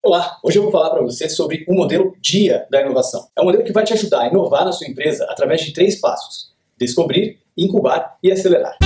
Olá, hoje eu vou falar para você sobre o modelo DIA da inovação. É um modelo que vai te ajudar a inovar na sua empresa através de três passos: descobrir, incubar e acelerar.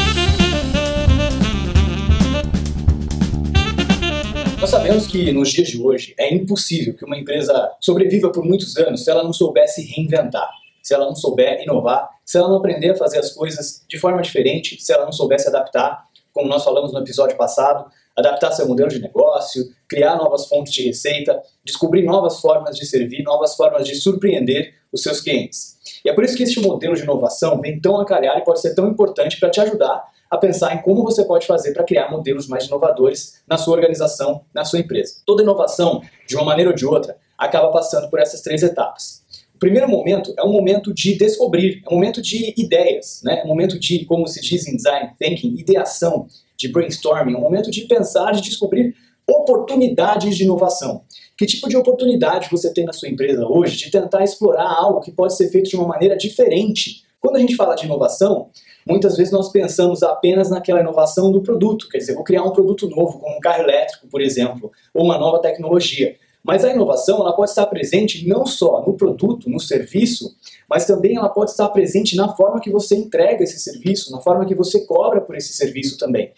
Nós sabemos que nos dias de hoje é impossível que uma empresa sobreviva por muitos anos se ela não soubesse reinventar, se ela não souber inovar, se ela não aprender a fazer as coisas de forma diferente, se ela não soubesse adaptar, como nós falamos no episódio passado, adaptar seu modelo de negócio, criar novas fontes de receita, descobrir novas formas de servir, novas formas de surpreender os seus clientes. E é por isso que este modelo de inovação vem tão a calhar e pode ser tão importante para te ajudar a pensar em como você pode fazer para criar modelos mais inovadores na sua organização, na sua empresa. Toda inovação, de uma maneira ou de outra, acaba passando por essas três etapas. Primeiro momento é um momento de descobrir, é um momento de ideias, né? é um momento de, como se diz em design thinking, ideação, de brainstorming, um momento de pensar, de descobrir oportunidades de inovação. Que tipo de oportunidade você tem na sua empresa hoje de tentar explorar algo que pode ser feito de uma maneira diferente? Quando a gente fala de inovação, muitas vezes nós pensamos apenas naquela inovação do produto, quer dizer, vou criar um produto novo, como um carro elétrico, por exemplo, ou uma nova tecnologia. Mas a inovação ela pode estar presente não só no produto, no serviço, mas também ela pode estar presente na forma que você entrega esse serviço, na forma que você cobra por esse serviço também.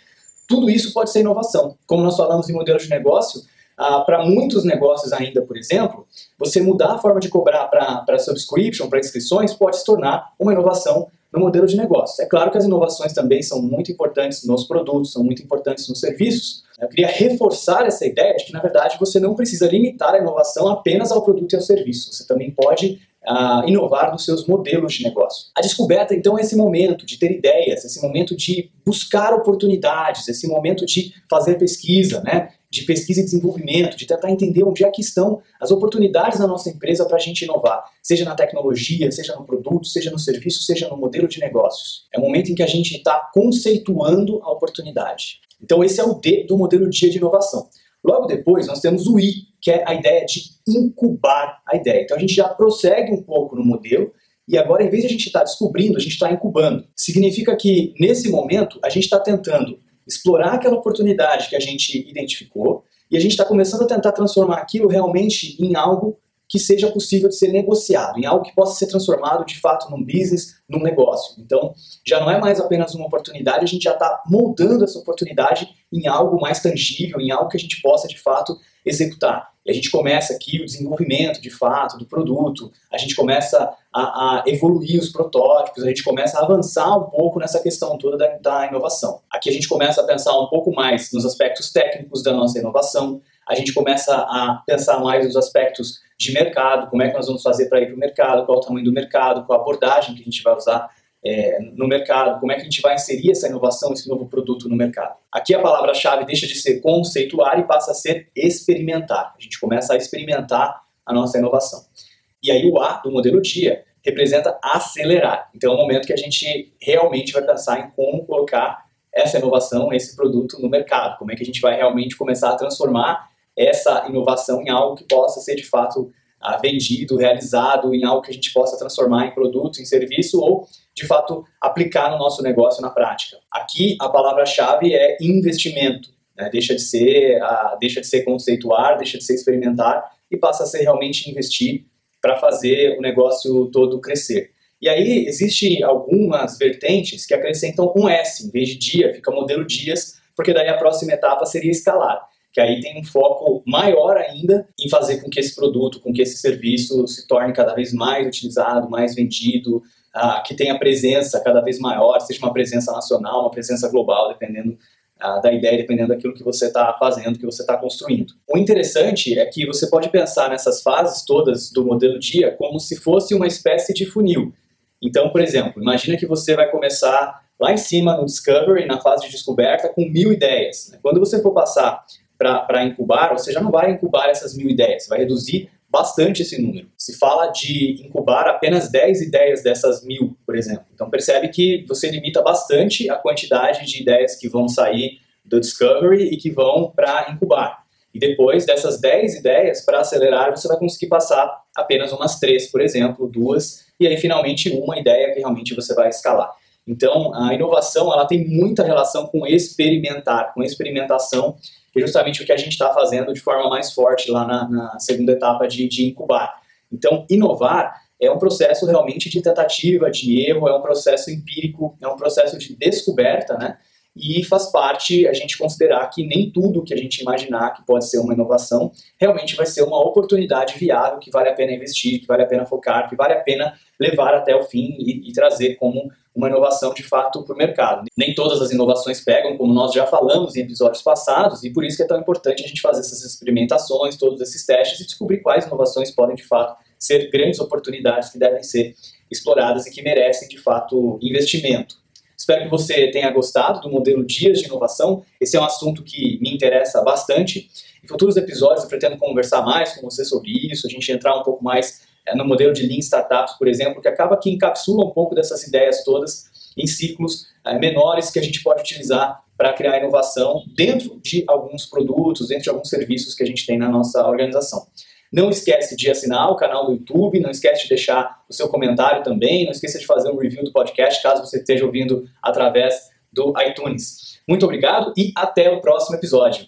Tudo isso pode ser inovação. Como nós falamos em modelo de negócio, ah, para muitos negócios ainda, por exemplo, você mudar a forma de cobrar para subscription, para inscrições, pode se tornar uma inovação no modelo de negócio. É claro que as inovações também são muito importantes nos produtos, são muito importantes nos serviços. Eu queria reforçar essa ideia de que, na verdade, você não precisa limitar a inovação apenas ao produto e ao serviço. Você também pode uh, inovar nos seus modelos de negócio. A descoberta, então, é esse momento de ter ideias, esse momento de buscar oportunidades, esse momento de fazer pesquisa, né? de pesquisa e desenvolvimento, de tentar entender onde é que estão as oportunidades na nossa empresa para a gente inovar, seja na tecnologia, seja no produto, seja no serviço, seja no modelo de negócios. É o momento em que a gente está conceituando a oportunidade. Então esse é o D do modelo dia de inovação. Logo depois nós temos o I, que é a ideia de incubar a ideia. Então a gente já prossegue um pouco no modelo e agora, em vez de a gente estar tá descobrindo, a gente está incubando. Significa que, nesse momento, a gente está tentando explorar aquela oportunidade que a gente identificou e a gente está começando a tentar transformar aquilo realmente em algo que seja possível de ser negociado, em algo que possa ser transformado de fato num business, num negócio. Então, já não é mais apenas uma oportunidade, a gente já está moldando essa oportunidade em algo mais tangível, em algo que a gente possa de fato executar. E a gente começa aqui o desenvolvimento de fato do produto, a gente começa a, a evoluir os protótipos, a gente começa a avançar um pouco nessa questão toda da, da inovação. Aqui a gente começa a pensar um pouco mais nos aspectos técnicos da nossa inovação, a gente começa a pensar mais nos aspectos de mercado, como é que nós vamos fazer para ir para o mercado, qual o tamanho do mercado, qual a abordagem que a gente vai usar é, no mercado, como é que a gente vai inserir essa inovação, esse novo produto no mercado. Aqui a palavra-chave deixa de ser conceituar e passa a ser experimentar. A gente começa a experimentar a nossa inovação. E aí o A do modelo DIA representa acelerar. Então é o momento que a gente realmente vai pensar em como colocar essa inovação, esse produto no mercado, como é que a gente vai realmente começar a transformar essa inovação em algo que possa ser de fato ah, vendido, realizado, em algo que a gente possa transformar em produto, em serviço ou de fato aplicar no nosso negócio na prática. Aqui a palavra-chave é investimento, né? deixa de ser uh, deixa de ser conceituar, deixa de ser experimentar e passa a ser realmente investir para fazer o negócio todo crescer. E aí existe algumas vertentes que acrescentam um S em vez de dia, fica modelo dias, porque daí a próxima etapa seria escalar que aí tem um foco maior ainda em fazer com que esse produto, com que esse serviço se torne cada vez mais utilizado, mais vendido, uh, que tenha presença cada vez maior, seja uma presença nacional, uma presença global, dependendo uh, da ideia, dependendo daquilo que você está fazendo, que você está construindo. O interessante é que você pode pensar nessas fases todas do modelo dia como se fosse uma espécie de funil. Então, por exemplo, imagina que você vai começar lá em cima no Discovery, na fase de descoberta, com mil ideias. Quando você for passar para incubar, você já não vai incubar essas mil ideias, vai reduzir bastante esse número. Se fala de incubar apenas 10 ideias dessas mil, por exemplo. Então percebe que você limita bastante a quantidade de ideias que vão sair do Discovery e que vão para incubar. E depois dessas 10 ideias, para acelerar, você vai conseguir passar apenas umas três, por exemplo, duas, e aí finalmente uma ideia que realmente você vai escalar. Então, a inovação ela tem muita relação com experimentar, com experimentação que é justamente o que a gente está fazendo de forma mais forte lá na, na segunda etapa de, de incubar. Então, inovar é um processo realmente de tentativa, de erro, é um processo empírico, é um processo de descoberta, né? E faz parte a gente considerar que nem tudo que a gente imaginar que pode ser uma inovação realmente vai ser uma oportunidade viável que vale a pena investir, que vale a pena focar, que vale a pena levar até o fim e, e trazer como uma inovação de fato para o mercado. Nem todas as inovações pegam, como nós já falamos em episódios passados, e por isso é tão importante a gente fazer essas experimentações, todos esses testes e descobrir quais inovações podem de fato ser grandes oportunidades que devem ser exploradas e que merecem de fato investimento. Espero que você tenha gostado do modelo Dias de Inovação. Esse é um assunto que me interessa bastante. Em futuros episódios eu pretendo conversar mais com você sobre isso, a gente entrar um pouco mais é, no modelo de Lean Startups, por exemplo, que acaba que encapsula um pouco dessas ideias todas em ciclos é, menores que a gente pode utilizar para criar inovação dentro de alguns produtos, dentro de alguns serviços que a gente tem na nossa organização. Não esquece de assinar o canal do YouTube, não esquece de deixar o seu comentário também, não esqueça de fazer um review do podcast, caso você esteja ouvindo através do iTunes. Muito obrigado e até o próximo episódio.